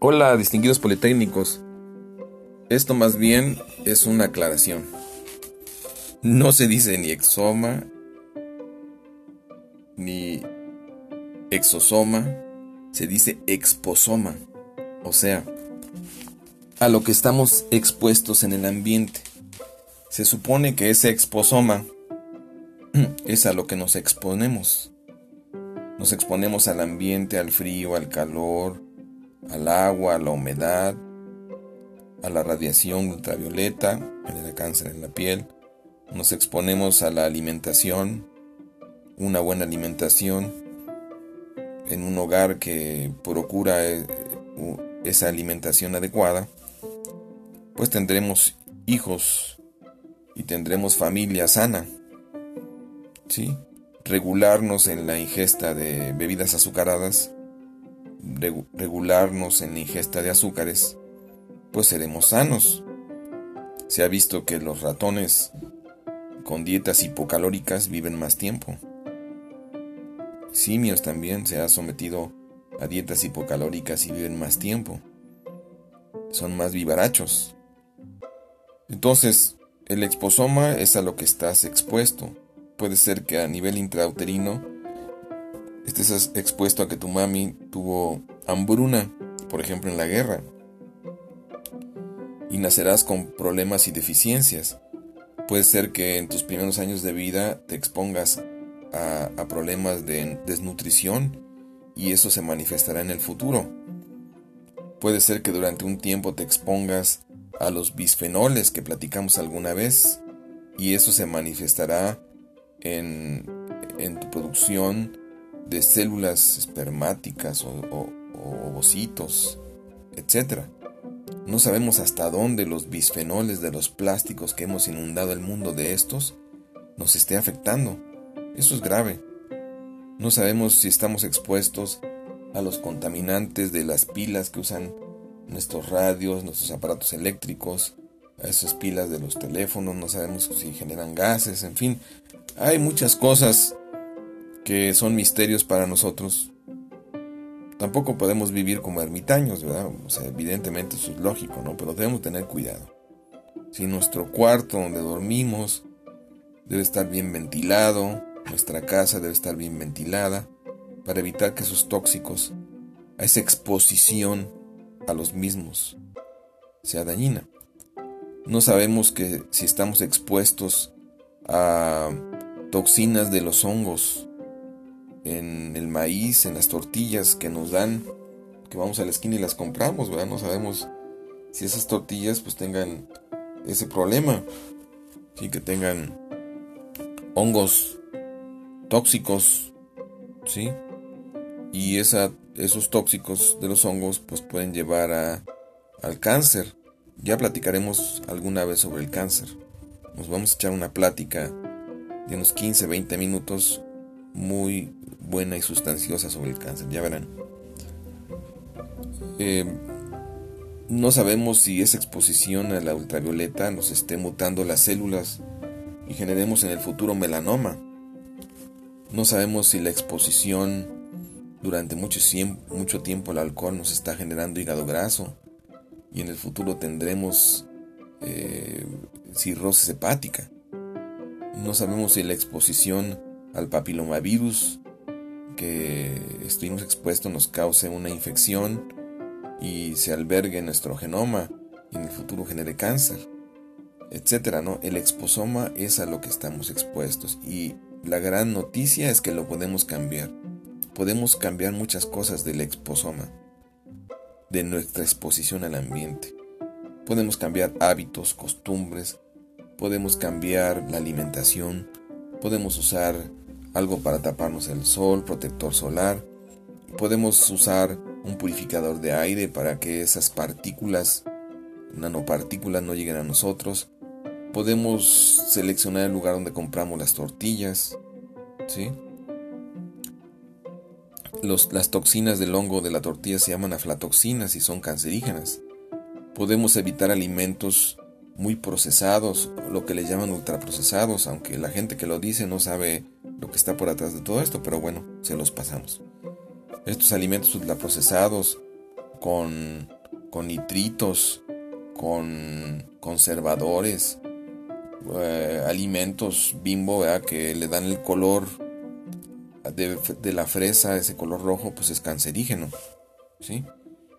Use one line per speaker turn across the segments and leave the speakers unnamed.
Hola, distinguidos politécnicos. Esto más bien es una aclaración. No se dice ni exoma, ni exosoma, se dice exposoma, o sea, a lo que estamos expuestos en el ambiente. Se supone que ese exposoma es a lo que nos exponemos. Nos exponemos al ambiente, al frío, al calor, al agua, a la humedad, a la radiación ultravioleta, el cáncer en la piel. Nos exponemos a la alimentación, una buena alimentación en un hogar que procura eh, esa alimentación adecuada, pues tendremos hijos y tendremos familia sana. ¿Sí? Regularnos en la ingesta de bebidas azucaradas, regularnos en la ingesta de azúcares, pues seremos sanos. Se ha visto que los ratones con dietas hipocalóricas viven más tiempo. Simios también se ha sometido a dietas hipocalóricas y viven más tiempo. Son más vivarachos. Entonces, el exposoma es a lo que estás expuesto. Puede ser que a nivel intrauterino estés expuesto a que tu mami tuvo hambruna, por ejemplo en la guerra, y nacerás con problemas y deficiencias. Puede ser que en tus primeros años de vida te expongas a, problemas de desnutrición y eso se manifestará en el futuro. Puede ser que durante un tiempo te expongas a los bisfenoles que platicamos alguna vez y eso se manifestará en, tu producción de células espermáticas o, o, ovocitos, etc. No sabemos hasta dónde los bisfenoles de los plásticos que hemos inundado el mundo de estos nos esté afectando. Eso es grave. No sabemos si estamos expuestos a los contaminantes de las pilas que usan nuestros radios, nuestros aparatos eléctricos, a esas pilas de los teléfonos, no sabemos si generan gases, en fin. Hay muchas cosas que son misterios para nosotros. Tampoco podemos vivir como ermitaños, ¿verdad? O sea, evidentemente eso es lógico, ¿no? Pero debemos tener cuidado. Si nuestro cuarto donde dormimos debe estar bien ventilado, nuestra casa debe estar bien ventilada para evitar que esos tóxicos, a esa exposición a los mismos, sea dañina. No sabemos que si estamos expuestos a toxinas de los hongos en el maíz, en las tortillas que nos dan, que vamos a la esquina y las compramos, ¿verdad? No sabemos si esas tortillas pues tengan ese problema, sí que tengan hongos tóxicos, ¿sí? Y esa, esos tóxicos de los hongos pues pueden llevar a, al cáncer. Ya platicaremos alguna vez sobre el cáncer. Nos vamos a echar una plática de unos 15, 20 minutos muy buena y sustanciosa sobre el cáncer, ya verán. Eh, no sabemos si esa exposición a la ultravioleta nos esté mutando las células y generemos en el futuro melanoma. No sabemos si la exposición durante mucho, mucho tiempo al alcohol nos está generando hígado graso y en el futuro tendremos eh, cirrosis hepática. No sabemos si la exposición al papilomavirus que estuvimos expuestos nos cause una infección y se albergue en nuestro genoma y en el futuro genere cáncer, etcétera, ¿no? El exposoma es a lo que estamos expuestos y la gran noticia es que lo podemos cambiar. Podemos cambiar muchas cosas del exposoma, de nuestra exposición al ambiente. Podemos cambiar hábitos, costumbres, podemos cambiar la alimentación, podemos usar algo para taparnos el sol, protector solar, podemos usar un purificador de aire para que esas partículas, nanopartículas no lleguen a nosotros, Podemos seleccionar el lugar donde compramos las tortillas. ¿sí? las toxinas del hongo de la tortilla se llaman aflatoxinas y son cancerígenas. Podemos evitar alimentos muy procesados, lo que le llaman ultraprocesados, aunque la gente que lo dice no sabe lo que está por atrás de todo esto, pero bueno, se los pasamos. Estos alimentos ultraprocesados con, con nitritos, con conservadores, eh, alimentos bimbo que le dan el color de, la fresa, ese color rojo, pues es cancerígeno. ¿sí?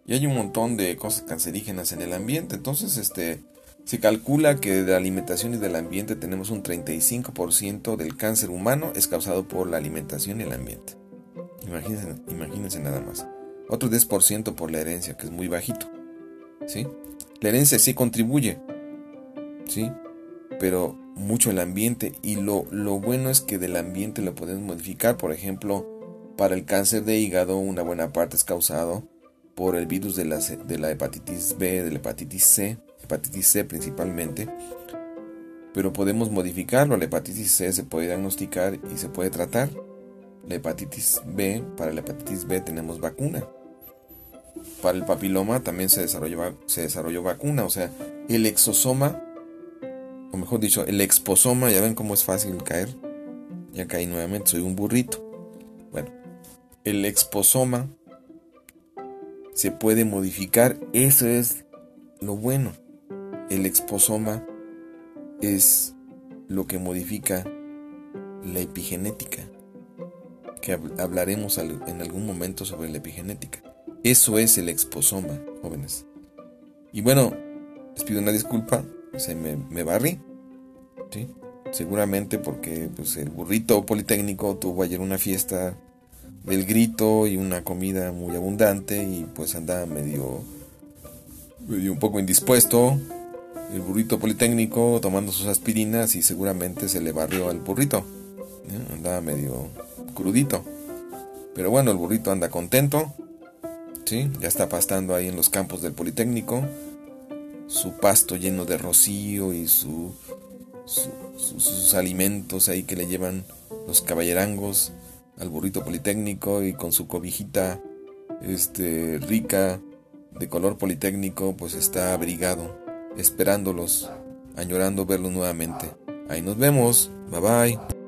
Y hay un montón de cosas cancerígenas en el ambiente. Entonces, este, se calcula que de la alimentación y del ambiente tenemos un 35% del cáncer humano es causado por la alimentación y el ambiente. Imagínense, imagínense nada más. Otro 10% por la herencia, que es muy bajito. ¿Sí? La herencia sí contribuye. ¿Sí? Pero mucho el ambiente. Y lo, lo bueno es que del ambiente lo podemos modificar. Por ejemplo, para el cáncer de hígado, una buena parte es causado por el virus de la, de la hepatitis B, de la hepatitis C, hepatitis C principalmente. Pero podemos modificarlo. La hepatitis C se puede diagnosticar y se puede tratar. La hepatitis B, para la hepatitis B tenemos vacuna. Para el papiloma también se desarrolló, se desarrolló vacuna. O sea, el exosoma, o mejor dicho, el exposoma, ya ven cómo es fácil caer. Ya caí nuevamente, soy un burrito. Bueno, el exposoma se puede modificar. Eso es lo bueno. El exposoma es lo que modifica la epigenética que hablaremos en algún momento sobre la epigenética. Eso es el exposoma, jóvenes. Y bueno, les pido una disculpa, se me, me barrí, ¿sí? seguramente porque pues, el burrito politécnico tuvo ayer una fiesta del grito y una comida muy abundante y pues andaba medio, medio un poco indispuesto. El burrito politécnico tomando sus aspirinas y seguramente se le barrió al burrito. Andaba medio crudito. Pero bueno, el burrito anda contento. ¿sí? Ya está pastando ahí en los campos del Politécnico. Su pasto lleno de rocío y su, sus alimentos ahí que le llevan los caballerangos al burrito Politécnico y con su cobijita este, rica de color politécnico, pues está abrigado, esperándolos, añorando verlos nuevamente. Ahí nos vemos. Bye bye.